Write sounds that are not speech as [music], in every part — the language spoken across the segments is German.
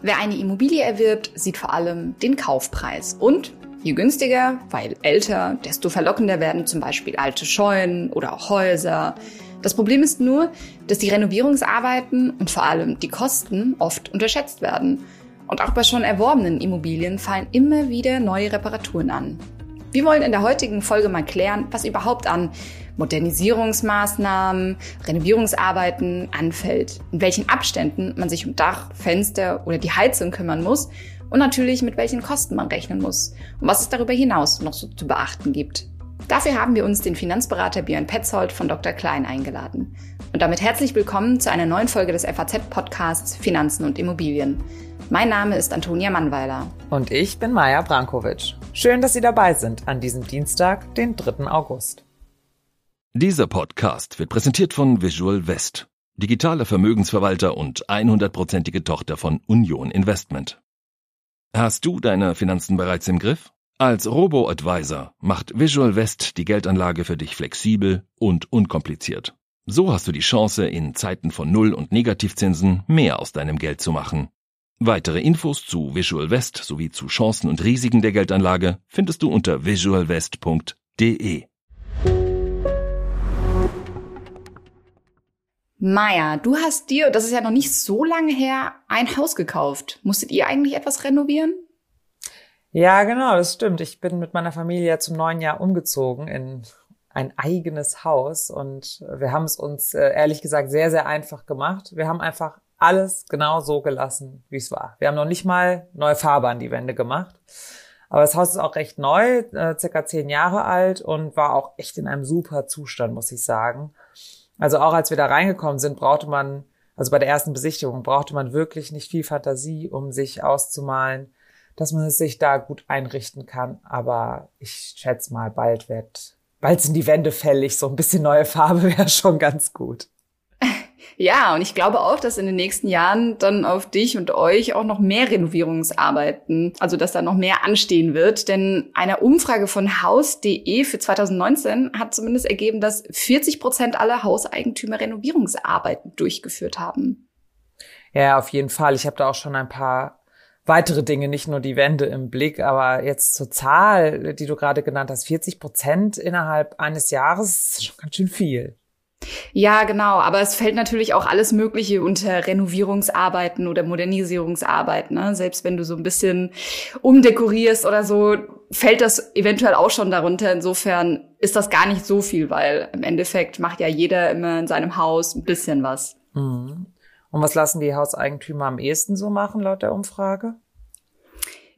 Wer eine Immobilie erwirbt, sieht vor allem den Kaufpreis. Und je günstiger, weil älter, desto verlockender werden zum Beispiel alte Scheunen oder auch Häuser. Das Problem ist nur, dass die Renovierungsarbeiten und vor allem die Kosten oft unterschätzt werden. Und auch bei schon erworbenen Immobilien fallen immer wieder neue Reparaturen an. Wir wollen in der heutigen Folge mal klären, was überhaupt an Modernisierungsmaßnahmen, Renovierungsarbeiten anfällt, in welchen Abständen man sich um Dach, Fenster oder die Heizung kümmern muss und natürlich mit welchen Kosten man rechnen muss und was es darüber hinaus noch so zu beachten gibt. Dafür haben wir uns den Finanzberater Björn Petzold von Dr. Klein eingeladen. Und damit herzlich willkommen zu einer neuen Folge des FAZ-Podcasts Finanzen und Immobilien. Mein Name ist Antonia Mannweiler. Und ich bin Maja Brankovic. Schön, dass Sie dabei sind an diesem Dienstag, den 3. August. Dieser Podcast wird präsentiert von Visual West, digitaler Vermögensverwalter und 100%ige Tochter von Union Investment. Hast du deine Finanzen bereits im Griff? Als Robo-Advisor macht Visual West die Geldanlage für dich flexibel und unkompliziert. So hast du die Chance, in Zeiten von Null- und Negativzinsen mehr aus deinem Geld zu machen. Weitere Infos zu Visual West sowie zu Chancen und Risiken der Geldanlage findest du unter visualwest.de. Maja, du hast dir, das ist ja noch nicht so lange her, ein Haus gekauft. Musstet ihr eigentlich etwas renovieren? Ja, genau, das stimmt. Ich bin mit meiner Familie zum neuen Jahr umgezogen in ein eigenes Haus und wir haben es uns äh, ehrlich gesagt sehr, sehr einfach gemacht. Wir haben einfach alles genau so gelassen, wie es war. Wir haben noch nicht mal neue Farbe an die Wände gemacht. Aber das Haus ist auch recht neu, äh, circa zehn Jahre alt und war auch echt in einem super Zustand, muss ich sagen. Also auch als wir da reingekommen sind, brauchte man, also bei der ersten Besichtigung, brauchte man wirklich nicht viel Fantasie, um sich auszumalen, dass man es sich da gut einrichten kann. Aber ich schätze mal, bald wird, bald sind die Wände fällig. So ein bisschen neue Farbe [laughs] wäre schon ganz gut. Ja, und ich glaube auch, dass in den nächsten Jahren dann auf dich und euch auch noch mehr Renovierungsarbeiten, also dass da noch mehr anstehen wird. Denn eine Umfrage von Haus.de für 2019 hat zumindest ergeben, dass 40 Prozent aller Hauseigentümer Renovierungsarbeiten durchgeführt haben. Ja, auf jeden Fall. Ich habe da auch schon ein paar weitere Dinge, nicht nur die Wände im Blick, aber jetzt zur Zahl, die du gerade genannt hast, 40 Prozent innerhalb eines Jahres ist schon ganz schön viel. Ja, genau. Aber es fällt natürlich auch alles Mögliche unter Renovierungsarbeiten oder Modernisierungsarbeiten. Ne? Selbst wenn du so ein bisschen umdekorierst oder so, fällt das eventuell auch schon darunter. Insofern ist das gar nicht so viel, weil im Endeffekt macht ja jeder immer in seinem Haus ein bisschen was. Mhm. Und was lassen die Hauseigentümer am ehesten so machen, laut der Umfrage?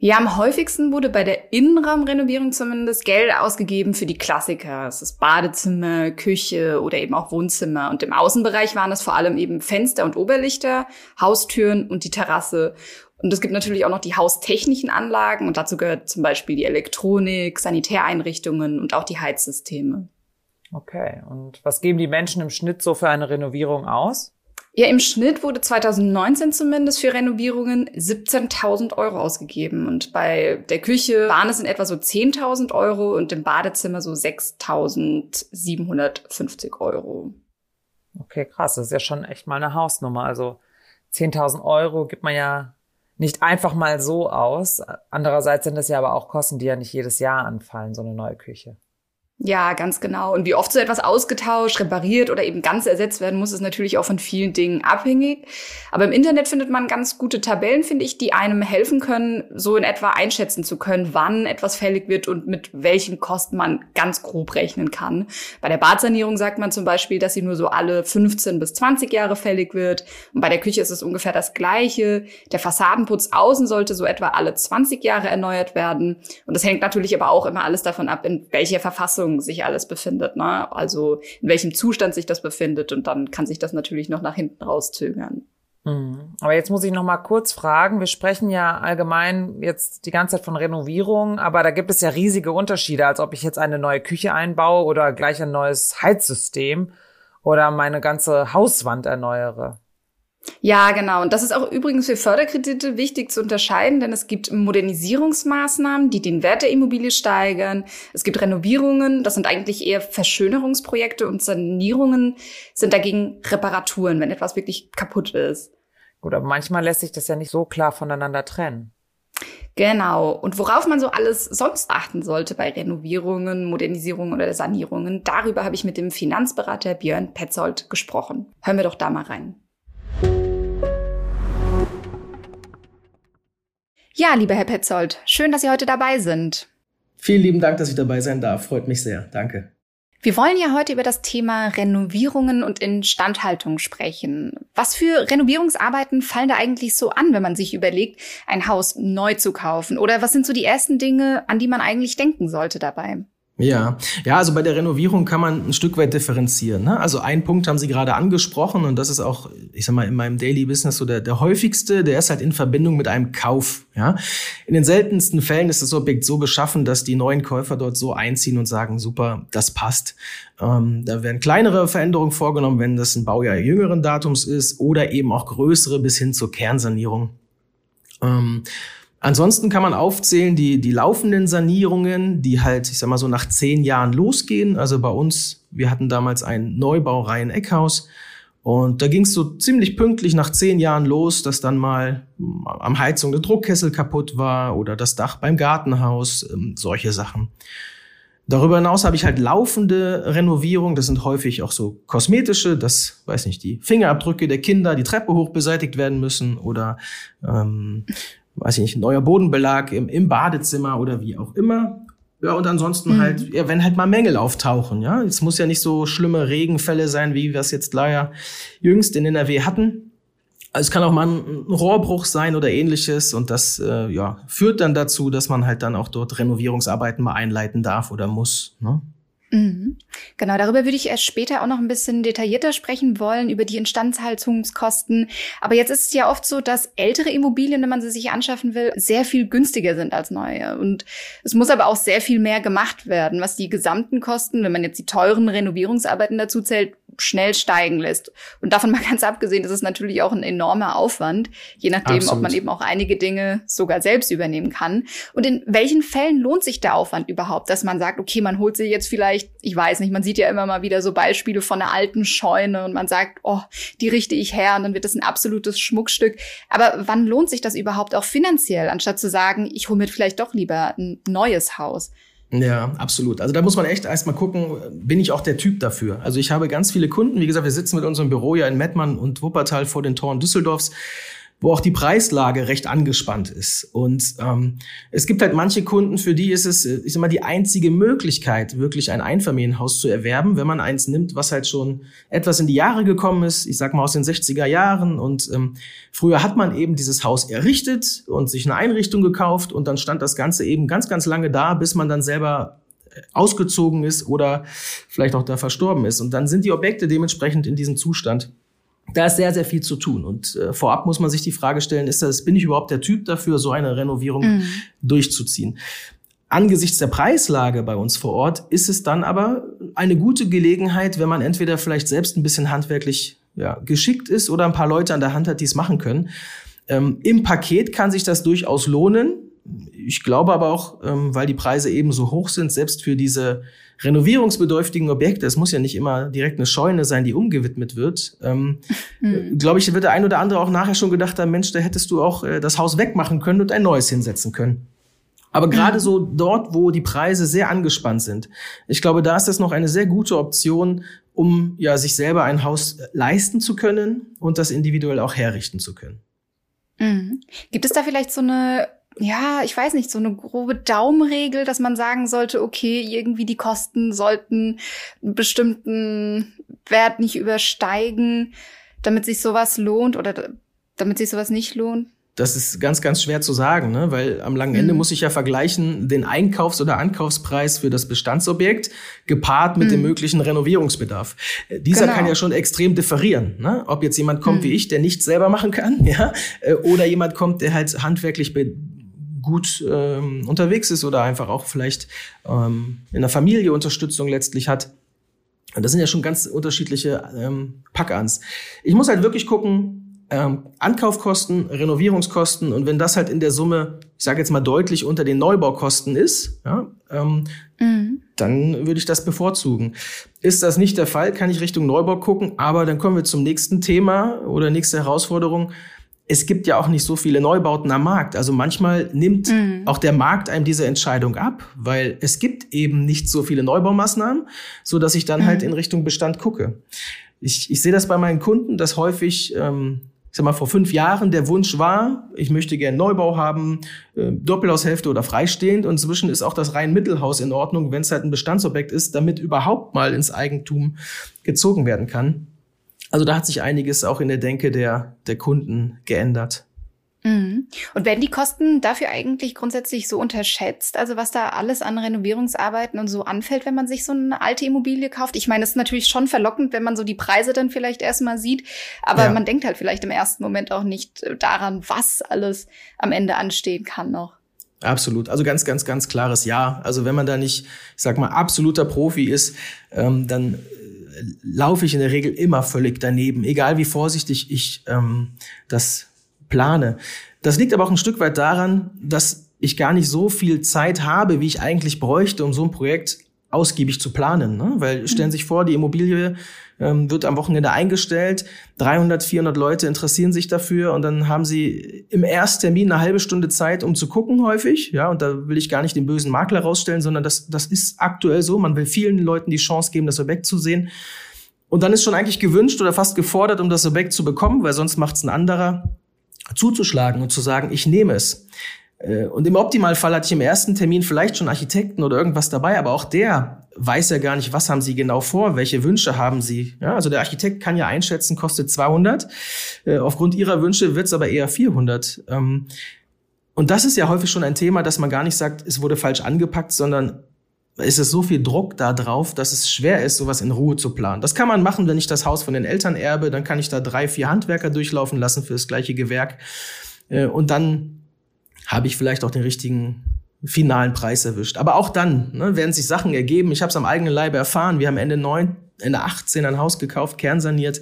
Ja, am häufigsten wurde bei der Innenraumrenovierung zumindest Geld ausgegeben für die Klassiker. Das ist Badezimmer, Küche oder eben auch Wohnzimmer. Und im Außenbereich waren es vor allem eben Fenster und Oberlichter, Haustüren und die Terrasse. Und es gibt natürlich auch noch die haustechnischen Anlagen und dazu gehört zum Beispiel die Elektronik, Sanitäreinrichtungen und auch die Heizsysteme. Okay, und was geben die Menschen im Schnitt so für eine Renovierung aus? Ja, im Schnitt wurde 2019 zumindest für Renovierungen 17.000 Euro ausgegeben. Und bei der Küche waren es in etwa so 10.000 Euro und im Badezimmer so 6.750 Euro. Okay, krass. Das ist ja schon echt mal eine Hausnummer. Also 10.000 Euro gibt man ja nicht einfach mal so aus. Andererseits sind das ja aber auch Kosten, die ja nicht jedes Jahr anfallen, so eine neue Küche. Ja, ganz genau. Und wie oft so etwas ausgetauscht, repariert oder eben ganz ersetzt werden muss, ist natürlich auch von vielen Dingen abhängig. Aber im Internet findet man ganz gute Tabellen, finde ich, die einem helfen können, so in etwa einschätzen zu können, wann etwas fällig wird und mit welchen Kosten man ganz grob rechnen kann. Bei der Badsanierung sagt man zum Beispiel, dass sie nur so alle 15 bis 20 Jahre fällig wird. Und bei der Küche ist es ungefähr das Gleiche. Der Fassadenputz außen sollte so etwa alle 20 Jahre erneuert werden. Und das hängt natürlich aber auch immer alles davon ab, in welcher Verfassung Verfassung sich alles befindet, ne? Also in welchem Zustand sich das befindet und dann kann sich das natürlich noch nach hinten rauszögern. Mhm. Aber jetzt muss ich noch mal kurz fragen. Wir sprechen ja allgemein jetzt die ganze Zeit von Renovierung, aber da gibt es ja riesige Unterschiede, als ob ich jetzt eine neue Küche einbaue oder gleich ein neues Heizsystem oder meine ganze Hauswand erneuere. Ja, genau. Und das ist auch übrigens für Förderkredite wichtig zu unterscheiden, denn es gibt Modernisierungsmaßnahmen, die den Wert der Immobilie steigern. Es gibt Renovierungen, das sind eigentlich eher Verschönerungsprojekte und Sanierungen sind dagegen Reparaturen, wenn etwas wirklich kaputt ist. Gut, aber manchmal lässt sich das ja nicht so klar voneinander trennen. Genau. Und worauf man so alles sonst achten sollte bei Renovierungen, Modernisierungen oder Sanierungen, darüber habe ich mit dem Finanzberater Björn Petzold gesprochen. Hören wir doch da mal rein. Ja, lieber Herr Petzold, schön, dass Sie heute dabei sind. Vielen lieben Dank, dass ich dabei sein darf. Freut mich sehr. Danke. Wir wollen ja heute über das Thema Renovierungen und Instandhaltung sprechen. Was für Renovierungsarbeiten fallen da eigentlich so an, wenn man sich überlegt, ein Haus neu zu kaufen? Oder was sind so die ersten Dinge, an die man eigentlich denken sollte dabei? Ja, ja, also bei der Renovierung kann man ein Stück weit differenzieren. Ne? Also ein Punkt haben Sie gerade angesprochen und das ist auch, ich sag mal, in meinem Daily Business so der, der häufigste, der ist halt in Verbindung mit einem Kauf. Ja, in den seltensten Fällen ist das Objekt so beschaffen, dass die neuen Käufer dort so einziehen und sagen, super, das passt. Ähm, da werden kleinere Veränderungen vorgenommen, wenn das ein Baujahr jüngeren Datums ist oder eben auch größere bis hin zur Kernsanierung. Ähm, Ansonsten kann man aufzählen die, die laufenden Sanierungen, die halt, ich sag mal so nach zehn Jahren losgehen. Also bei uns, wir hatten damals ein Neubaureihen Eckhaus und da ging es so ziemlich pünktlich nach zehn Jahren los, dass dann mal am Heizung der Druckkessel kaputt war oder das Dach beim Gartenhaus, ähm, solche Sachen. Darüber hinaus habe ich halt laufende Renovierung. Das sind häufig auch so kosmetische, das weiß nicht, die Fingerabdrücke der Kinder, die Treppe hoch beseitigt werden müssen oder ähm, weiß ich nicht, neuer Bodenbelag im, im Badezimmer oder wie auch immer. Ja, und ansonsten mhm. halt, ja, wenn halt mal Mängel auftauchen, ja. Es muss ja nicht so schlimme Regenfälle sein, wie wir es jetzt leider jüngst in NRW hatten. Also es kann auch mal ein Rohrbruch sein oder ähnliches und das äh, ja, führt dann dazu, dass man halt dann auch dort Renovierungsarbeiten mal einleiten darf oder muss. Ne? Mhm. Genau, darüber würde ich erst später auch noch ein bisschen detaillierter sprechen wollen, über die Instandhaltungskosten. Aber jetzt ist es ja oft so, dass ältere Immobilien, wenn man sie sich anschaffen will, sehr viel günstiger sind als neue. Und es muss aber auch sehr viel mehr gemacht werden, was die gesamten Kosten, wenn man jetzt die teuren Renovierungsarbeiten dazu zählt, schnell steigen lässt. Und davon mal [laughs] ganz abgesehen, ist es natürlich auch ein enormer Aufwand, je nachdem, Absolut. ob man eben auch einige Dinge sogar selbst übernehmen kann. Und in welchen Fällen lohnt sich der Aufwand überhaupt, dass man sagt, okay, man holt sich jetzt vielleicht, ich weiß nicht, man sieht ja immer mal wieder so Beispiele von einer alten Scheune und man sagt, oh, die richte ich her und dann wird das ein absolutes Schmuckstück. Aber wann lohnt sich das überhaupt auch finanziell, anstatt zu sagen, ich hole mir vielleicht doch lieber ein neues Haus? Ja, absolut. Also da muss man echt erstmal gucken, bin ich auch der Typ dafür? Also ich habe ganz viele Kunden, wie gesagt, wir sitzen mit unserem Büro ja in Mettmann und Wuppertal vor den Toren Düsseldorfs wo auch die Preislage recht angespannt ist. Und ähm, es gibt halt manche Kunden, für die ist es, äh, ich sag mal, die einzige Möglichkeit, wirklich ein Einfamilienhaus zu erwerben, wenn man eins nimmt, was halt schon etwas in die Jahre gekommen ist, ich sag mal aus den 60er Jahren. Und ähm, früher hat man eben dieses Haus errichtet und sich eine Einrichtung gekauft und dann stand das Ganze eben ganz, ganz lange da, bis man dann selber äh, ausgezogen ist oder vielleicht auch da verstorben ist. Und dann sind die Objekte dementsprechend in diesem Zustand da ist sehr, sehr viel zu tun. Und äh, vorab muss man sich die Frage stellen, ist das, bin ich überhaupt der Typ dafür, so eine Renovierung mhm. durchzuziehen? Angesichts der Preislage bei uns vor Ort ist es dann aber eine gute Gelegenheit, wenn man entweder vielleicht selbst ein bisschen handwerklich ja, geschickt ist oder ein paar Leute an der Hand hat, die es machen können. Ähm, Im Paket kann sich das durchaus lohnen. Ich glaube aber auch, ähm, weil die Preise eben so hoch sind, selbst für diese renovierungsbedürftigen Objekte, es muss ja nicht immer direkt eine Scheune sein, die umgewidmet wird, ähm, mhm. [laughs] glaube ich, wird der ein oder andere auch nachher schon gedacht haben, Mensch, da hättest du auch äh, das Haus wegmachen können und ein neues hinsetzen können. Aber gerade mhm. so dort, wo die Preise sehr angespannt sind, ich glaube, da ist das noch eine sehr gute Option, um ja sich selber ein Haus leisten zu können und das individuell auch herrichten zu können. Mhm. Gibt es da vielleicht so eine ja, ich weiß nicht, so eine grobe Daumenregel, dass man sagen sollte, okay, irgendwie die Kosten sollten einen bestimmten Wert nicht übersteigen, damit sich sowas lohnt oder damit sich sowas nicht lohnt? Das ist ganz, ganz schwer zu sagen, ne? weil am langen Ende mhm. muss ich ja vergleichen den Einkaufs- oder Ankaufspreis für das Bestandsobjekt gepaart mit mhm. dem möglichen Renovierungsbedarf. Dieser genau. kann ja schon extrem differieren. Ne? Ob jetzt jemand kommt mhm. wie ich, der nichts selber machen kann, [laughs] ja, äh, oder jemand kommt, der halt handwerklich gut ähm, unterwegs ist oder einfach auch vielleicht ähm, in der Familie Unterstützung letztlich hat. Und das sind ja schon ganz unterschiedliche ähm, Packans. Ich muss halt wirklich gucken, ähm, Ankaufkosten, Renovierungskosten und wenn das halt in der Summe, ich sage jetzt mal deutlich unter den Neubaukosten ist, ja, ähm, mhm. dann würde ich das bevorzugen. Ist das nicht der Fall, kann ich Richtung Neubau gucken, aber dann kommen wir zum nächsten Thema oder nächste Herausforderung. Es gibt ja auch nicht so viele Neubauten am Markt. Also manchmal nimmt mhm. auch der Markt einem diese Entscheidung ab, weil es gibt eben nicht so viele Neubaumaßnahmen, so dass ich dann halt mhm. halt in Richtung Bestand gucke. Ich, ich sehe das bei meinen Kunden, dass häufig ähm, ich sag mal, vor fünf Jahren der Wunsch war, ich möchte gerne Neubau haben, äh, Doppelhaushälfte oder freistehend. Und inzwischen ist auch das rein Mittelhaus in Ordnung, wenn es halt ein Bestandsobjekt ist, damit überhaupt mal ins Eigentum gezogen werden kann. Also da hat sich einiges auch in der Denke der, der Kunden geändert. Mhm. Und werden die Kosten dafür eigentlich grundsätzlich so unterschätzt? Also was da alles an Renovierungsarbeiten und so anfällt, wenn man sich so eine alte Immobilie kauft? Ich meine, es ist natürlich schon verlockend, wenn man so die Preise dann vielleicht erstmal sieht, aber ja. man denkt halt vielleicht im ersten Moment auch nicht daran, was alles am Ende anstehen kann noch. Absolut. Also ganz, ganz, ganz klares Ja. Also wenn man da nicht, ich sag mal, absoluter Profi ist, ähm, dann äh, laufe ich in der Regel immer völlig daneben, egal wie vorsichtig ich ähm, das plane. Das liegt aber auch ein Stück weit daran, dass ich gar nicht so viel Zeit habe, wie ich eigentlich bräuchte, um so ein Projekt ausgiebig zu planen. Ne? Weil stellen Sie sich vor, die Immobilie ähm, wird am Wochenende eingestellt, 300, 400 Leute interessieren sich dafür und dann haben Sie im Ersttermin eine halbe Stunde Zeit, um zu gucken häufig. Ja, und da will ich gar nicht den bösen Makler rausstellen, sondern das, das ist aktuell so. Man will vielen Leuten die Chance geben, das Objekt zu sehen. Und dann ist schon eigentlich gewünscht oder fast gefordert, um das Objekt zu bekommen, weil sonst macht es ein anderer zuzuschlagen und zu sagen, ich nehme es. Äh, und im Optimalfall hatte ich im ersten Termin vielleicht schon Architekten oder irgendwas dabei, aber auch der weiß ja gar nicht, was haben sie genau vor, welche Wünsche haben sie. Ja, also der Architekt kann ja einschätzen, kostet 200. Äh, aufgrund ihrer Wünsche wird es aber eher 400. Ähm, und das ist ja häufig schon ein Thema, dass man gar nicht sagt, es wurde falsch angepackt, sondern ist es so viel Druck da drauf, dass es schwer ist, sowas in Ruhe zu planen. Das kann man machen, wenn ich das Haus von den Eltern erbe, dann kann ich da drei, vier Handwerker durchlaufen lassen für das gleiche Gewerk. Äh, und dann habe ich vielleicht auch den richtigen finalen Preis erwischt. Aber auch dann ne, werden sich Sachen ergeben. Ich habe es am eigenen Leibe erfahren. Wir haben Ende 9, Ende 18 ein Haus gekauft, kernsaniert.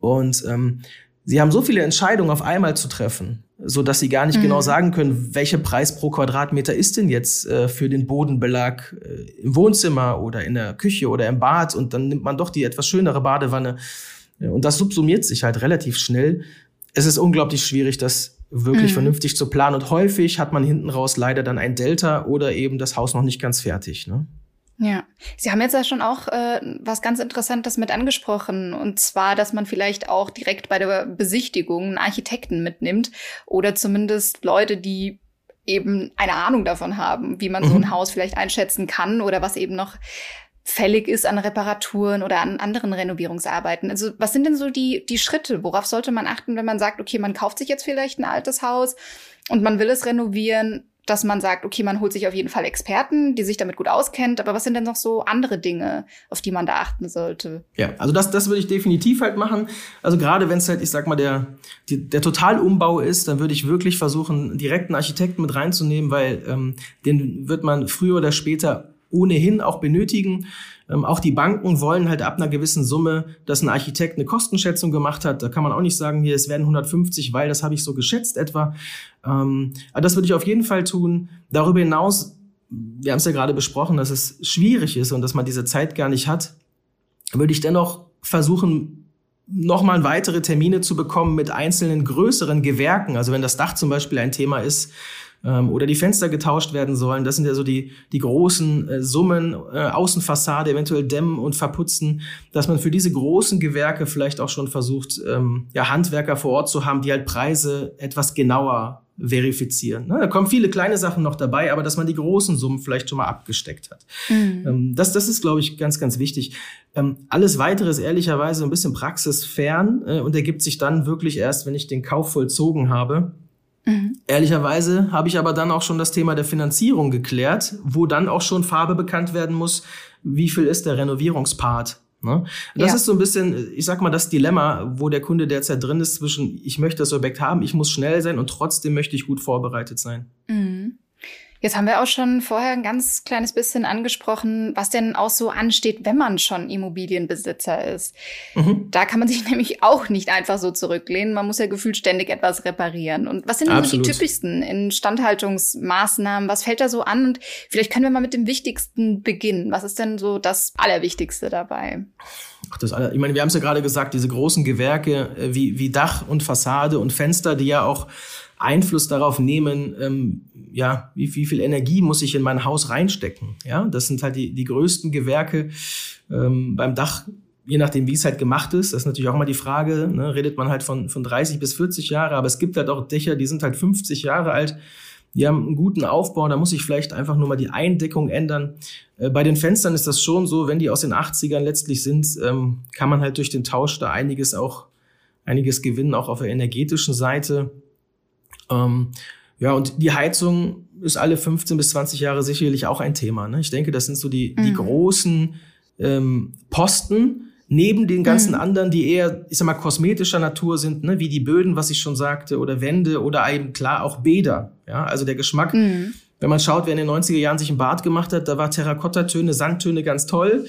Und ähm, sie haben so viele Entscheidungen auf einmal zu treffen so dass sie gar nicht genau mhm. genau sagen können, welcher Preis pro Quadratmeter ist denn jetzt äh, für den Bodenbelag äh, im Wohnzimmer oder in der Küche oder im Bad und dann nimmt man doch die etwas schönere Badewanne und das subsumiert sich halt relativ schnell. Es ist unglaublich schwierig, das wirklich mhm. vernünftig zu planen und häufig hat man hinten raus leider dann ein Delta oder eben das Haus noch nicht ganz fertig. Ne? Ja, Sie haben jetzt ja schon auch äh, was ganz Interessantes mit angesprochen, und zwar, dass man vielleicht auch direkt bei der Besichtigung einen Architekten mitnimmt oder zumindest Leute, die eben eine Ahnung davon haben, wie man mhm. so ein. Haus vielleicht einschätzen kann oder was eben noch fällig ist an Reparaturen oder an anderen Renovierungsarbeiten. Also was sind denn so die, die Schritte? Worauf sollte man achten, wenn man sagt, okay, man kauft sich jetzt vielleicht ein altes Haus und man will es renovieren? dass man sagt, okay, man holt sich auf jeden Fall Experten, die sich damit gut auskennt, aber was sind denn noch so andere Dinge, auf die man da achten sollte? Ja, also das, das würde ich definitiv halt machen. Also gerade wenn es halt, ich sag mal, der, die, der Totalumbau ist, dann würde ich wirklich versuchen, direkt einen Architekten mit reinzunehmen, weil ähm, den wird man früher oder später ohnehin auch benötigen. Ähm, auch die Banken wollen halt ab einer gewissen Summe, dass ein Architekt eine Kostenschätzung gemacht hat. Da kann man auch nicht sagen, hier, es werden 150, weil das habe ich so geschätzt etwa. Ähm, aber das würde ich auf jeden Fall tun. Darüber hinaus, wir haben es ja gerade besprochen, dass es schwierig ist und dass man diese Zeit gar nicht hat, würde ich dennoch versuchen, nochmal weitere Termine zu bekommen mit einzelnen größeren Gewerken. Also wenn das Dach zum Beispiel ein Thema ist, ähm, oder die Fenster getauscht werden sollen. Das sind ja so die, die großen äh, Summen, äh, Außenfassade, eventuell dämmen und verputzen, dass man für diese großen Gewerke vielleicht auch schon versucht, ähm, ja, Handwerker vor Ort zu haben, die halt Preise etwas genauer verifizieren. Ne? Da kommen viele kleine Sachen noch dabei, aber dass man die großen Summen vielleicht schon mal abgesteckt hat. Mhm. Ähm, das, das ist, glaube ich, ganz, ganz wichtig. Ähm, alles weitere ist ehrlicherweise ein bisschen praxisfern äh, und ergibt sich dann wirklich erst, wenn ich den Kauf vollzogen habe. Mhm. Ehrlicherweise habe ich aber dann auch schon das Thema der Finanzierung geklärt, wo dann auch schon Farbe bekannt werden muss, wie viel ist der Renovierungspart. Ne? Das ja. ist so ein bisschen, ich sag mal, das Dilemma, wo der Kunde derzeit drin ist zwischen, ich möchte das Objekt haben, ich muss schnell sein und trotzdem möchte ich gut vorbereitet sein. Mhm. Jetzt haben wir auch schon vorher ein ganz kleines bisschen angesprochen, was denn auch so ansteht, wenn man schon Immobilienbesitzer ist. Mhm. Da kann man [laughs] sich nämlich auch nicht einfach so zurücklehnen. Man muss ja gefühlt ständig etwas reparieren. Und was sind denn so die typischsten Instandhaltungsmaßnahmen? Was fällt da so an? Und vielleicht können wir mal mit dem Wichtigsten beginnen. Was ist denn so das Allerwichtigste dabei? Ach, das, ich meine, wir haben es ja gerade gesagt, diese großen Gewerke äh, wie, wie Dach und Fassade und Fenster, die ja auch Einfluss darauf nehmen, ähm, ja, wie, wie viel Energie muss ich in mein Haus reinstecken. Ja, das sind halt die, die größten Gewerke ähm, beim Dach, je nachdem, wie es halt gemacht ist. Das ist natürlich auch mal die Frage, ne, redet man halt von, von 30 bis 40 Jahre, aber es gibt halt auch Dächer, die sind halt 50 Jahre alt. Die haben einen guten Aufbau, da muss ich vielleicht einfach nur mal die Eindeckung ändern. Äh, bei den Fenstern ist das schon so, wenn die aus den 80ern letztlich sind, ähm, kann man halt durch den Tausch da einiges auch, einiges gewinnen, auch auf der energetischen Seite. Ähm, ja, und die Heizung ist alle 15 bis 20 Jahre sicherlich auch ein Thema. Ne? Ich denke, das sind so die, die mhm. großen ähm, Posten neben den ganzen mhm. anderen, die eher, ich sag mal, kosmetischer Natur sind, ne? wie die Böden, was ich schon sagte, oder Wände oder eben klar auch Bäder. Ja, also der Geschmack. Mhm. Wenn man schaut, wer in den 90er Jahren sich ein Bad gemacht hat, da war Terrakottatöne, Sandtöne ganz toll,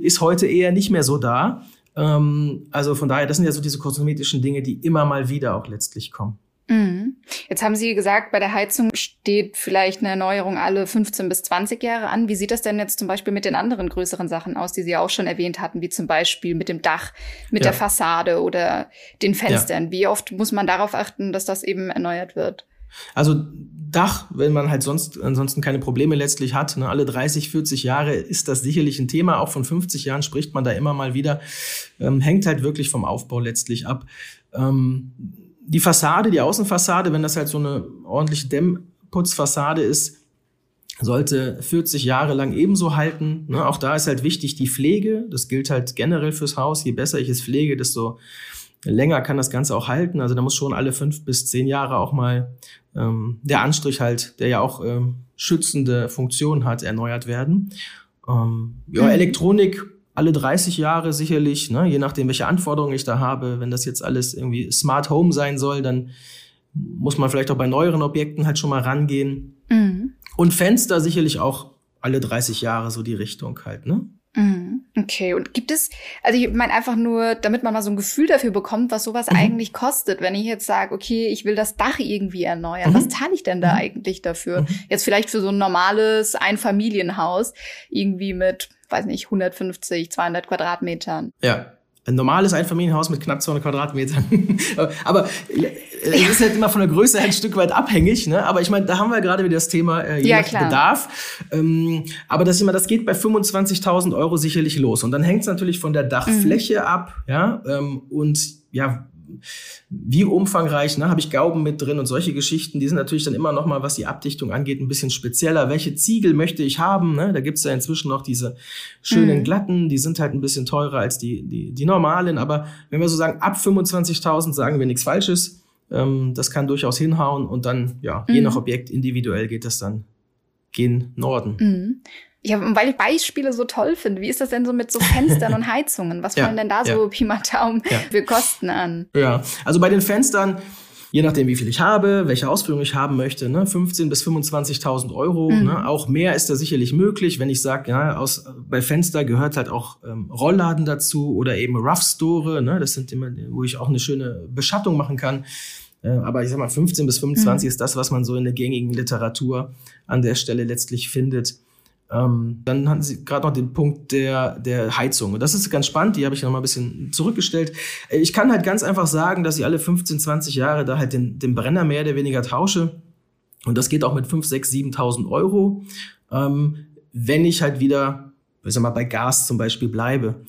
ist heute eher nicht mehr so da. Ähm, also von daher, das sind ja so diese kosmetischen Dinge, die immer mal wieder auch letztlich kommen. Mhm. Jetzt haben Sie gesagt, bei der Heizung steht vielleicht eine Erneuerung alle 15 bis 20 Jahre an. Wie sieht das denn jetzt zum Beispiel mit den anderen größeren Sachen aus, die Sie auch schon erwähnt hatten, wie zum Beispiel mit dem Dach, mit ja. der Fassade oder den Fenstern? Ja. Wie oft muss man darauf achten, dass das eben erneuert wird? Also Dach, wenn man halt sonst ansonsten keine Probleme letztlich hat, ne, alle 30, 40 Jahre ist das sicherlich ein Thema. Auch von 50 Jahren spricht man da immer mal wieder. Ähm, hängt halt wirklich vom Aufbau letztlich ab. Ähm, die Fassade, die Außenfassade, wenn das halt so eine ordentliche Dämmputzfassade ist, sollte 40 Jahre lang ebenso halten. Ne? Auch da ist halt wichtig die Pflege. Das gilt halt generell fürs Haus. Je besser ich es pflege, desto länger kann das Ganze auch halten. Also da muss schon alle fünf bis zehn Jahre auch mal ähm, der Anstrich halt, der ja auch ähm, schützende Funktion hat, erneuert werden. Ähm, ja. Elektronik alle 30 Jahre sicherlich, ne, je nachdem, welche Anforderungen ich da habe. Wenn das jetzt alles irgendwie Smart Home sein soll, dann muss man vielleicht auch bei neueren Objekten halt schon mal rangehen. Mhm. Und Fenster sicherlich auch alle 30 Jahre so die Richtung halt, ne? Mhm. Okay, und gibt es, also ich meine einfach nur, damit man mal so ein Gefühl dafür bekommt, was sowas mhm. eigentlich kostet, wenn ich jetzt sage, okay, ich will das Dach irgendwie erneuern, mhm. was zahle ich denn da mhm. eigentlich dafür? Mhm. Jetzt vielleicht für so ein normales Einfamilienhaus, irgendwie mit weiß nicht, 150, 200 Quadratmetern. Ja. Ein normales Einfamilienhaus mit knapp 200 Quadratmetern. [laughs] Aber äh, es ist halt immer von der Größe ein Stück weit abhängig. Ne? Aber ich meine, da haben wir gerade wieder das Thema äh, je ja, nach klar. Bedarf. Ähm, aber das, immer, das geht bei 25.000 Euro sicherlich los. Und dann hängt es natürlich von der Dachfläche mhm. ab. Ja? Ähm, und ja, wie umfangreich, ne, habe ich Gauben mit drin und solche Geschichten, die sind natürlich dann immer noch mal, was die Abdichtung angeht, ein bisschen spezieller. Welche Ziegel möchte ich haben? Ne? Da gibt's ja inzwischen noch diese schönen mhm. glatten, die sind halt ein bisschen teurer als die, die, die normalen. Aber wenn wir so sagen, ab 25.000 sagen wir nichts Falsches. Ähm, das kann durchaus hinhauen und dann, ja, mhm. je nach Objekt individuell geht das dann gen Norden. Mhm. Ja, weil ich Beispiele so toll finde. Wie ist das denn so mit so Fenstern [laughs] und Heizungen? Was fallen ja, denn da so Pi mal Daumen ja. für Kosten an? Ja, also bei den Fenstern, je nachdem, wie viel ich habe, welche Ausführung ich haben möchte, ne, 15 bis 25.000 Euro. Mhm. Ne, auch mehr ist da sicherlich möglich, wenn ich sage, ja, aus, bei Fenster gehört halt auch ähm, Rollladen dazu oder eben Rough Store. Ne, das sind immer, wo ich auch eine schöne Beschattung machen kann. Äh, aber ich sag mal, 15 bis 25 mhm. ist das, was man so in der gängigen Literatur an der Stelle letztlich findet. Ähm, dann hatten Sie gerade noch den Punkt der, der Heizung. Und das ist ganz spannend, die habe ich noch mal ein bisschen zurückgestellt. Äh, ich kann halt ganz einfach sagen, dass ich alle 15, 20 Jahre da halt den, den Brenner mehr oder weniger tausche. Und das geht auch mit 5, 6, 7.000 Euro. Ähm, wenn ich halt wieder, ich sag mal, bei Gas zum Beispiel bleibe.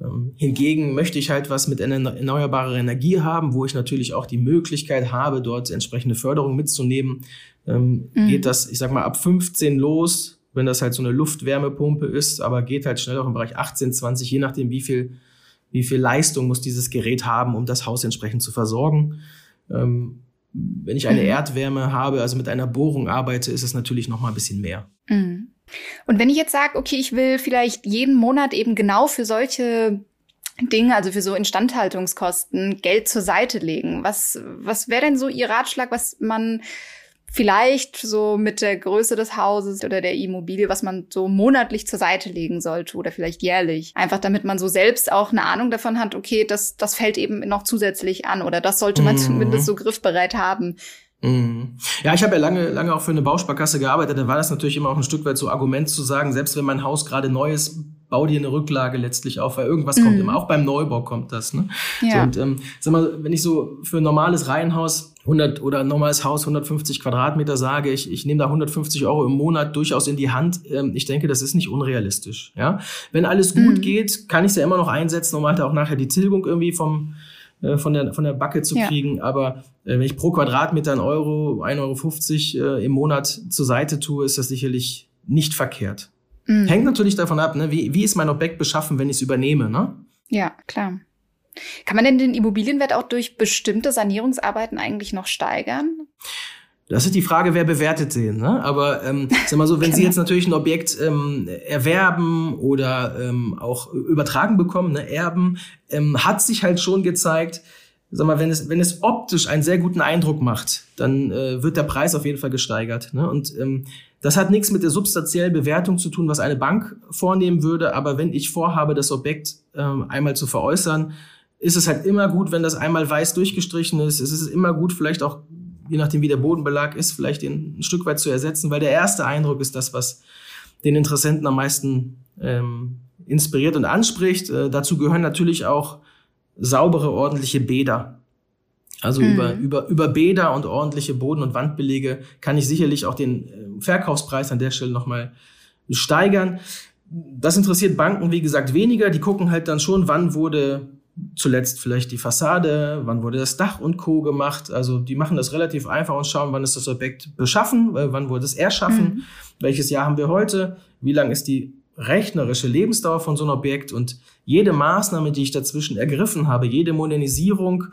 Ähm, hingegen möchte ich halt was mit erneuerbarer Energie haben, wo ich natürlich auch die Möglichkeit habe, dort entsprechende Förderung mitzunehmen. Ähm, mhm. Geht das, ich sag mal, ab 15 los, wenn das halt so eine Luftwärmepumpe ist, aber geht halt schnell auch im Bereich 18, 20, je nachdem, wie viel, wie viel Leistung muss dieses Gerät haben, um das Haus entsprechend zu versorgen. Ähm, wenn ich eine mhm. Erdwärme habe, also mit einer Bohrung arbeite, ist es natürlich noch mal ein bisschen mehr. Mhm. Und wenn ich jetzt sage, okay, ich will vielleicht jeden Monat eben genau für solche Dinge, also für so Instandhaltungskosten, Geld zur Seite legen. Was, was wäre denn so Ihr Ratschlag, was man vielleicht so mit der Größe des Hauses oder der Immobilie, was man so monatlich zur Seite legen sollte oder vielleicht jährlich. Einfach damit man so selbst auch eine Ahnung davon hat, okay, das, das fällt eben noch zusätzlich an oder das sollte man mhm. zumindest so griffbereit haben. Mhm. Ja, ich habe ja lange, lange auch für eine Bausparkasse gearbeitet. Da war das natürlich immer auch ein Stück weit so Argument zu sagen, selbst wenn mein Haus gerade neu ist, bau dir eine Rücklage letztlich auf, weil irgendwas mhm. kommt immer. Auch beim Neubau kommt das. Ne? Ja. So, und ähm, sag mal, wenn ich so für ein normales Reihenhaus 100 oder ein normales Haus 150 Quadratmeter sage, ich, ich nehme da 150 Euro im Monat durchaus in die Hand. Ähm, ich denke, das ist nicht unrealistisch. Ja, wenn alles gut mhm. geht, kann ich es ja immer noch einsetzen, um halt auch nachher die Tilgung irgendwie vom äh, von der, von der Backe zu kriegen. Ja. Aber äh, wenn ich pro Quadratmeter ein Euro, 1,50 Euro äh, im Monat zur Seite tue, ist das sicherlich nicht verkehrt. Mhm. Hängt natürlich davon ab, ne? wie, wie ist mein Objekt beschaffen, wenn ich es übernehme. Ne? Ja, klar. Kann man denn den Immobilienwert auch durch bestimmte Sanierungsarbeiten eigentlich noch steigern? Das ist die Frage, wer bewertet den. Ne? Aber ähm, [laughs] sag mal so, wenn Sie jetzt natürlich ein Objekt ähm, erwerben oder ähm, auch übertragen bekommen, ne, erben, ähm, hat sich halt schon gezeigt, sag mal, wenn es, wenn es optisch einen sehr guten Eindruck macht, dann äh, wird der Preis auf jeden Fall gesteigert. Ne? Und ähm, das hat nichts mit der substanziellen Bewertung zu tun, was eine Bank vornehmen würde. Aber wenn ich vorhabe, das Objekt ähm, einmal zu veräußern, ist es halt immer gut, wenn das einmal weiß durchgestrichen ist. Es ist immer gut, vielleicht auch je nachdem wie der Bodenbelag ist, vielleicht den ein Stück weit zu ersetzen, weil der erste Eindruck ist das, was den Interessenten am meisten ähm, inspiriert und anspricht. Äh, dazu gehören natürlich auch saubere, ordentliche Bäder. Also mhm. über, über, über Bäder und ordentliche Boden- und Wandbelege kann ich sicherlich auch den äh, Verkaufspreis an der Stelle nochmal steigern. Das interessiert Banken, wie gesagt, weniger. Die gucken halt dann schon, wann wurde zuletzt vielleicht die Fassade, wann wurde das Dach und Co. gemacht. Also die machen das relativ einfach und schauen, wann ist das Objekt beschaffen, äh, wann wurde es erschaffen, mhm. welches Jahr haben wir heute, wie lang ist die rechnerische Lebensdauer von so einem Objekt und jede Maßnahme, die ich dazwischen ergriffen habe, jede Modernisierung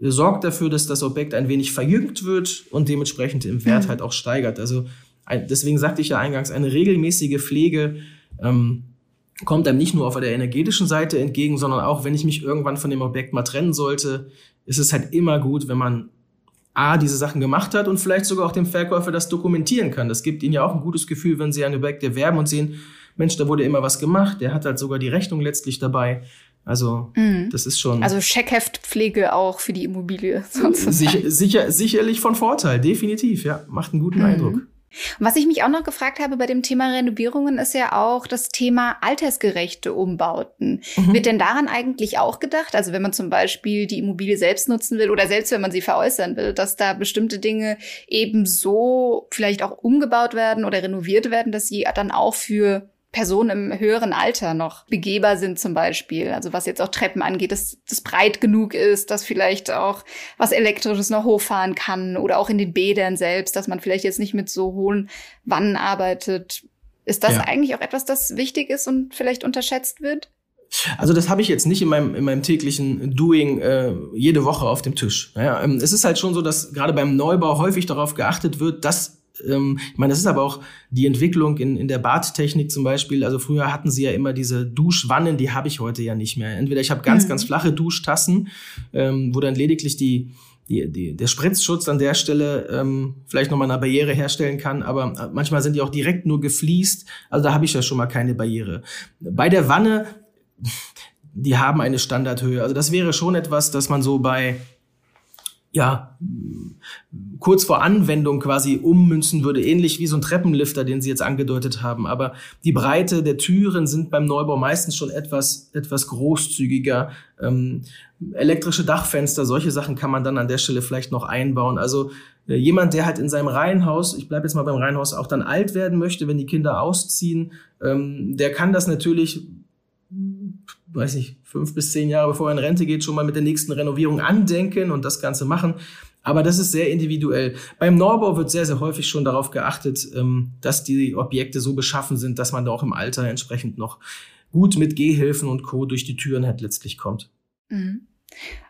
sorgt dafür, dass das Objekt ein wenig verjüngt wird und dementsprechend im Wert mhm. halt auch steigert. Also deswegen sagte ich ja eingangs, eine regelmäßige Pflege ähm, kommt einem nicht nur auf der energetischen Seite entgegen, sondern auch, wenn ich mich irgendwann von dem Objekt mal trennen sollte, ist es halt immer gut, wenn man A, diese Sachen gemacht hat und vielleicht sogar auch dem Verkäufer das dokumentieren kann. Das gibt ihnen ja auch ein gutes Gefühl, wenn sie ein Objekt erwerben und sehen, Mensch, da wurde immer was gemacht, der hat halt sogar die Rechnung letztlich dabei. Also, mhm. das ist schon. Also Scheckheftpflege auch für die Immobilie. [laughs] Sicher, sicher, sicherlich von Vorteil, definitiv, ja. Macht einen guten mhm. Eindruck. Was ich mich auch noch gefragt habe bei dem Thema Renovierungen ist ja auch das Thema altersgerechte Umbauten. Mhm. Wird denn daran eigentlich auch gedacht? Also wenn man zum Beispiel die Immobilie selbst nutzen will oder selbst wenn man sie veräußern will, dass da bestimmte Dinge eben so vielleicht auch umgebaut werden oder renoviert werden, dass sie dann auch für Personen im höheren Alter noch begehbar sind zum Beispiel. Also was jetzt auch Treppen angeht, dass das breit genug ist, dass vielleicht auch was Elektrisches noch hochfahren kann oder auch in den Bädern selbst, dass man vielleicht jetzt nicht mit so hohen Wannen arbeitet. Ist das ja. eigentlich auch etwas, das wichtig ist und vielleicht unterschätzt wird? Also das habe ich jetzt nicht in meinem, in meinem täglichen Doing äh, jede Woche auf dem Tisch. Ja, ähm, es ist halt schon so, dass gerade beim Neubau häufig darauf geachtet wird, dass ähm, ich meine, das ist aber auch die Entwicklung in, in der Badtechnik zum Beispiel. Also früher hatten sie ja immer diese Duschwannen, die habe ich heute ja nicht mehr. Entweder ich habe ganz, mhm. ganz flache Duschtassen, ähm, wo dann lediglich die, die, die, der Spritzschutz an der Stelle ähm, vielleicht nochmal eine Barriere herstellen kann, aber äh, manchmal sind die auch direkt nur gefliest. Also da habe ich ja schon mal keine Barriere. Bei der Wanne, die haben eine Standardhöhe. Also das wäre schon etwas, dass man so bei ja, kurz vor Anwendung quasi ummünzen würde, ähnlich wie so ein Treppenlifter, den Sie jetzt angedeutet haben. Aber die Breite der Türen sind beim Neubau meistens schon etwas, etwas großzügiger. Ähm, elektrische Dachfenster, solche Sachen kann man dann an der Stelle vielleicht noch einbauen. Also äh, jemand, der halt in seinem Reihenhaus, ich bleibe jetzt mal beim Reihenhaus, auch dann alt werden möchte, wenn die Kinder ausziehen, ähm, der kann das natürlich weiß ich, fünf bis zehn Jahre bevor er in Rente geht, schon mal mit der nächsten Renovierung andenken und das Ganze machen. Aber das ist sehr individuell. Beim Neubau wird sehr, sehr häufig schon darauf geachtet, ähm, dass die Objekte so beschaffen sind, dass man da auch im Alter entsprechend noch gut mit Gehhilfen und Co. durch die Türen halt letztlich kommt. Mhm.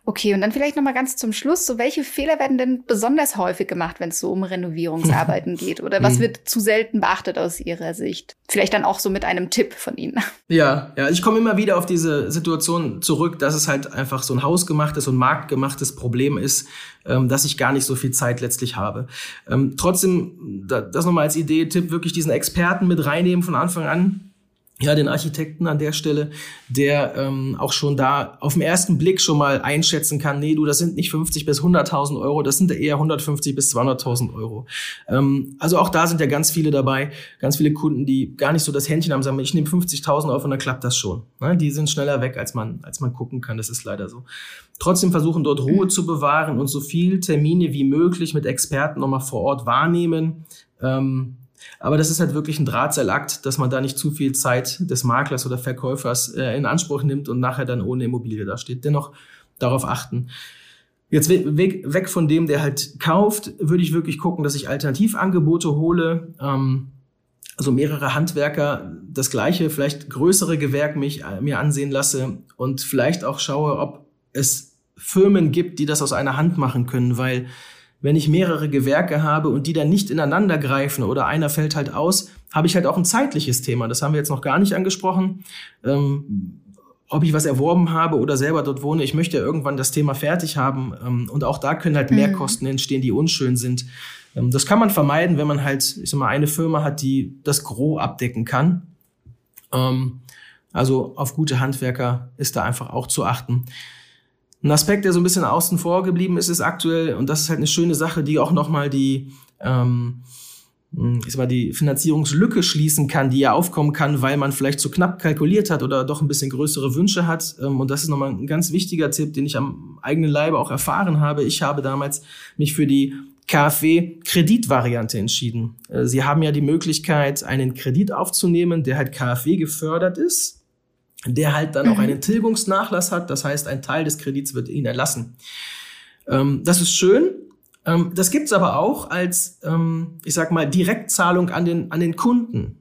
Okay, und dann vielleicht noch mal ganz zum Schluss, so welche Fehler werden denn besonders häufig gemacht, wenn es so um Renovierungsarbeiten [laughs] geht oder was mhm. wird zu selten beachtet aus Ihrer Sicht? Vielleicht dann auch so mit einem Tipp von Ihnen. [laughs] Ja, ja, ich komme immer wieder auf diese Situation zurück, dass es halt einfach so ein hausgemachtes und marktgemachtes Problem ist, ähm, dass ich gar nicht so viel Zeit letztlich habe. Ähm, trotzdem, das nochmal als Idee, Tipp, wirklich diesen Experten mit reinnehmen von Anfang an ja, den Architekten an der Stelle, der ähm, auch schon da auf den ersten Blick schon mal einschätzen kann, nee, du, das sind nicht 50 bis 100.000 Euro, das sind eher 150 bis 200.000 Euro. Ähm, also auch da sind ja ganz viele dabei, ganz viele Kunden, die gar nicht so das Händchen haben, sagen, ich nehme 50.000 auf und dann klappt das schon. Ne? Die sind schneller weg, als man, als man gucken kann, das ist leider so. Trotzdem versuchen dort Ruhe zu bewahren und so viel Termine wie möglich mit Experten nochmal vor Ort wahrnehmen. Ähm, aber das ist halt wirklich ein Drahtseilakt, dass man da nicht zu viel Zeit des Maklers oder Verkäufers äh, in Anspruch nimmt und nachher dann ohne Immobilie da steht. Dennoch darauf achten. Jetzt weg, weg von dem, der halt kauft, würde ich wirklich gucken, dass ich Alternativangebote hole. Ähm, also mehrere Handwerker das gleiche, vielleicht größere Gewerk mich, äh, mir ansehen lasse und vielleicht auch schaue, ob es Firmen gibt, die das aus einer Hand machen können, weil wenn ich mehrere Gewerke habe und die dann nicht ineinander greifen oder einer fällt halt aus, habe ich halt auch ein zeitliches Thema. Das haben wir jetzt noch gar nicht angesprochen. Ähm, ob ich was erworben habe oder selber dort wohne, ich möchte ja irgendwann das Thema fertig haben. Ähm, und auch da können halt Mehrkosten mhm. entstehen, die unschön sind. Ähm, das kann man vermeiden, wenn man halt, ich sag mal, eine Firma hat, die das Gros abdecken kann. Ähm, also auf gute Handwerker ist da einfach auch zu achten. Ein Aspekt, der so ein bisschen außen vor geblieben ist, ist aktuell, und das ist halt eine schöne Sache, die auch nochmal die, ähm, hm, ich sag mal, die Finanzierungslücke schließen kann, die ja aufkommen kann, weil man vielleicht zu knapp kalkuliert hat oder doch ein bisschen größere Wünsche hat. Ähm, und das ist nochmal ein ganz wichtiger Tipp, den ich am eigenen Leibe auch erfahren habe. Ich habe damals mich für die KfW-Kreditvariante entschieden. Äh, Sie haben ja die Möglichkeit, einen Kredit aufzunehmen, der halt KfW gefördert ist der halt dann mhm. auch einen Tilgungsnachlass hat. Das heißt, ein Teil des Kredits wird Ihnen erlassen. Ähm, das ist schön. Ähm, das gibt's aber auch als, ähm, ich sag mal, Direktzahlung an den, an den Kunden.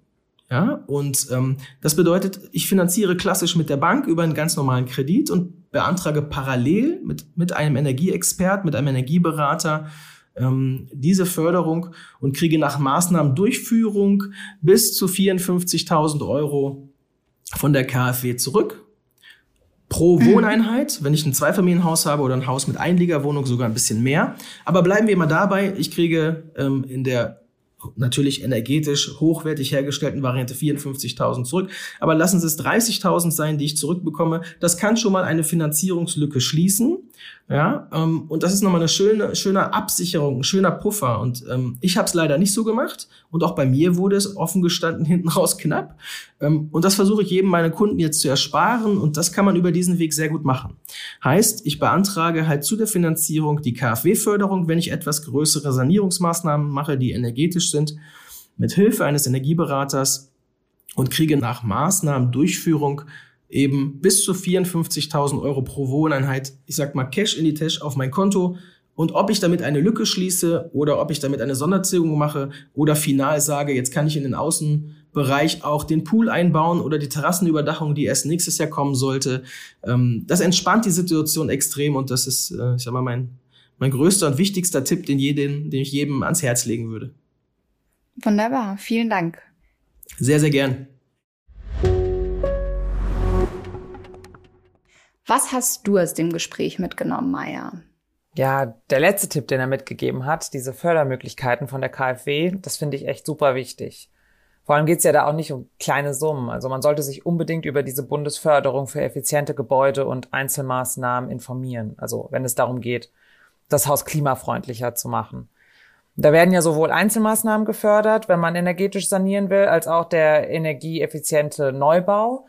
Ja, und ähm, das bedeutet, ich finanziere klassisch mit der Bank über einen ganz normalen Kredit und beantrage parallel mit, mit einem Energieexpert, mit einem Energieberater ähm, diese Förderung und kriege nach Maßnahmendurchführung bis zu 54.000 Euro von der KfW zurück. Pro mhm. Wohneinheit, wenn ich ein Zweifamilienhaus habe oder ein Haus mit Einliegerwohnung, sogar ein bisschen mehr. Aber bleiben wir mal dabei, ich kriege ähm, in der natürlich energetisch hochwertig hergestellten Variante 54.000 zurück. Aber lassen Sie es 30.000 sein, die ich zurückbekomme. Das kann schon mal eine Finanzierungslücke schließen. Ja, ähm, und das ist nochmal eine schöne, schöne Absicherung, ein schöner Puffer. Und ähm, ich habe es leider nicht so gemacht. Und auch bei mir wurde es offen gestanden [laughs] hinten raus knapp. Ähm, und das versuche ich jedem meiner Kunden jetzt zu ersparen. Und das kann man über diesen Weg sehr gut machen. Heißt, ich beantrage halt zu der Finanzierung die KfW-Förderung, wenn ich etwas größere Sanierungsmaßnahmen mache, die energetisch sind, mit Hilfe eines Energieberaters und kriege nach Maßnahmendurchführung eben bis zu 54.000 Euro pro Wohneinheit, ich sag mal Cash in die Tasche auf mein Konto. Und ob ich damit eine Lücke schließe oder ob ich damit eine Sondertilgung mache oder final sage, jetzt kann ich in den Außenbereich auch den Pool einbauen oder die Terrassenüberdachung, die erst nächstes Jahr kommen sollte. Ähm, das entspannt die Situation extrem und das ist, äh, ich sag mal, mein, mein größter und wichtigster Tipp, den, jeden, den ich jedem ans Herz legen würde. Wunderbar, vielen Dank. Sehr, sehr gern. Was hast du aus dem Gespräch mitgenommen, Maya? Ja, der letzte Tipp, den er mitgegeben hat, diese Fördermöglichkeiten von der KfW, das finde ich echt super wichtig. Vor allem geht es ja da auch nicht um kleine Summen. Also man sollte sich unbedingt über diese Bundesförderung für effiziente Gebäude und Einzelmaßnahmen informieren. Also wenn es darum geht, das Haus klimafreundlicher zu machen. Da werden ja sowohl Einzelmaßnahmen gefördert, wenn man energetisch sanieren will, als auch der energieeffiziente Neubau.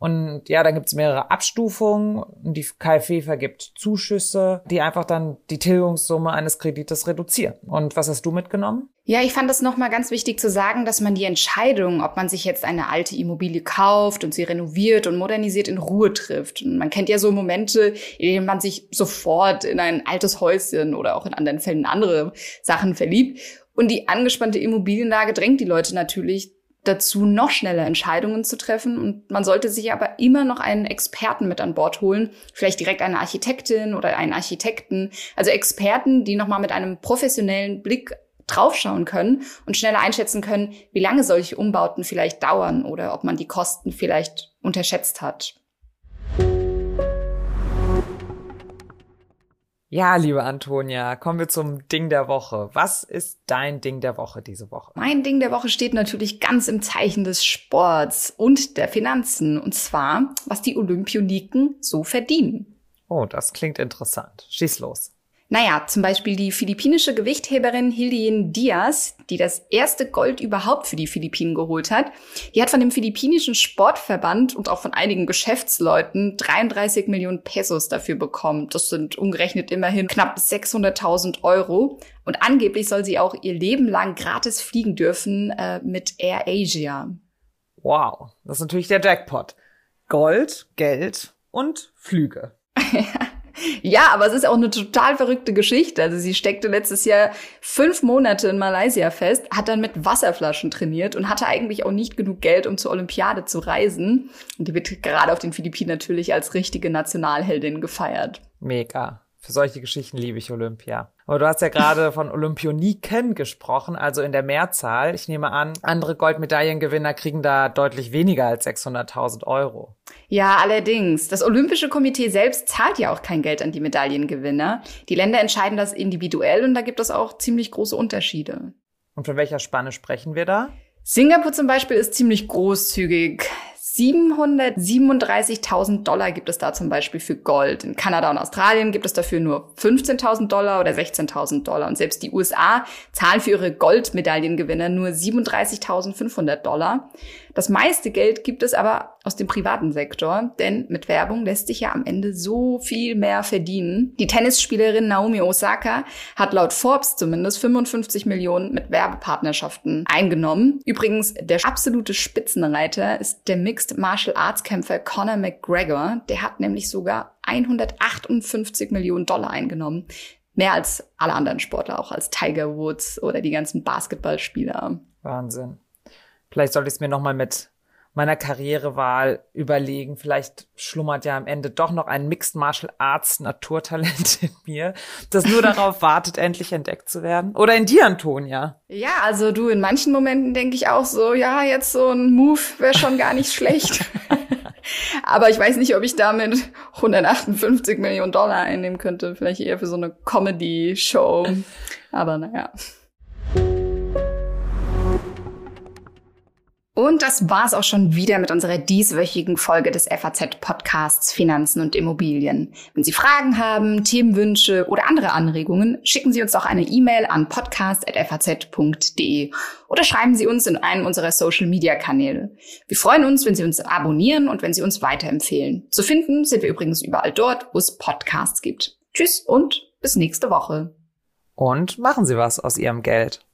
Und ja, dann gibt's mehrere Abstufungen. Die KfW vergibt Zuschüsse, die einfach dann die Tilgungssumme eines Kredites reduzieren. Und was hast du mitgenommen? Ja, ich fand es nochmal ganz wichtig zu sagen, dass man die Entscheidung, ob man sich jetzt eine alte Immobilie kauft und sie renoviert und modernisiert, in Ruhe trifft. Und man kennt ja so Momente, in denen man sich sofort in ein altes Häuschen oder auch in anderen Fällen andere Sachen verliebt. Und die angespannte Immobilienlage drängt die Leute natürlich dazu, noch schneller Entscheidungen zu treffen. Und man sollte sich aber immer noch einen Experten mit an Bord holen, vielleicht direkt eine Architektin oder einen Architekten. Also Experten, die nochmal mit einem professionellen Blick draufschauen können und schneller einschätzen können, wie lange solche Umbauten vielleicht dauern oder ob man die Kosten vielleicht unterschätzt hat. Ja, liebe Antonia, kommen wir zum Ding der Woche. Was ist dein Ding der Woche diese Woche? Mein Ding der Woche steht natürlich ganz im Zeichen des Sports und der Finanzen. Und zwar, was die Olympioniken so verdienen. Oh, das klingt interessant. Schieß los. Naja, zum Beispiel die philippinische Gewichtheberin Hildien Diaz, die das erste Gold überhaupt für die Philippinen geholt hat, die hat von dem philippinischen Sportverband und auch von einigen Geschäftsleuten 33 Millionen Pesos dafür bekommen. Das sind umgerechnet immerhin knapp 600.000 Euro. Und angeblich soll sie auch ihr Leben lang gratis fliegen dürfen äh, mit Air Asia. Wow, das ist natürlich der Jackpot. Gold, Geld und Flüge. [laughs] Ja, aber es ist auch eine total verrückte Geschichte. Also sie steckte letztes Jahr fünf Monate in Malaysia fest, hat dann mit Wasserflaschen trainiert und hatte eigentlich auch nicht genug Geld, um zur Olympiade zu reisen. Und die wird gerade auf den Philippinen natürlich als richtige Nationalheldin gefeiert. Mega. Für solche Geschichten liebe ich Olympia. Aber du hast ja gerade von Olympioniken gesprochen, also in der Mehrzahl. Ich nehme an, andere Goldmedaillengewinner kriegen da deutlich weniger als 600.000 Euro. Ja, allerdings. Das Olympische Komitee selbst zahlt ja auch kein Geld an die Medaillengewinner. Die Länder entscheiden das individuell und da gibt es auch ziemlich große Unterschiede. Und von welcher Spanne sprechen wir da? Singapur zum Beispiel ist ziemlich großzügig. 737.000 Dollar gibt es da zum Beispiel für Gold. In Kanada und Australien gibt es dafür nur 15.000 Dollar oder 16.000 Dollar. Und selbst die USA zahlen für ihre Goldmedaillengewinner nur 37.500 Dollar. Das meiste Geld gibt es aber aus dem privaten Sektor, denn mit Werbung lässt sich ja am Ende so viel mehr verdienen. Die Tennisspielerin Naomi Osaka hat laut Forbes zumindest 55 Millionen mit Werbepartnerschaften eingenommen. Übrigens, der absolute Spitzenreiter ist der Mixed Martial Arts Kämpfer Conor McGregor. Der hat nämlich sogar 158 Millionen Dollar eingenommen. Mehr als alle anderen Sportler, auch als Tiger Woods oder die ganzen Basketballspieler. Wahnsinn. Vielleicht sollte ich es mir nochmal mit meiner Karrierewahl überlegen. Vielleicht schlummert ja am Ende doch noch ein Mixed Martial Arts Naturtalent in mir, das nur [laughs] darauf wartet, endlich entdeckt zu werden. Oder in dir, Antonia. Ja, also du, in manchen Momenten denke ich auch so, ja, jetzt so ein Move wäre schon gar nicht schlecht. [laughs] Aber ich weiß nicht, ob ich damit 158 Millionen Dollar einnehmen könnte. Vielleicht eher für so eine Comedy-Show. Aber naja. Und das war's auch schon wieder mit unserer dieswöchigen Folge des FAZ-Podcasts Finanzen und Immobilien. Wenn Sie Fragen haben, Themenwünsche oder andere Anregungen, schicken Sie uns doch eine E-Mail an podcast.faz.de oder schreiben Sie uns in einem unserer Social-Media-Kanäle. Wir freuen uns, wenn Sie uns abonnieren und wenn Sie uns weiterempfehlen. Zu finden sind wir übrigens überall dort, wo es Podcasts gibt. Tschüss und bis nächste Woche. Und machen Sie was aus Ihrem Geld.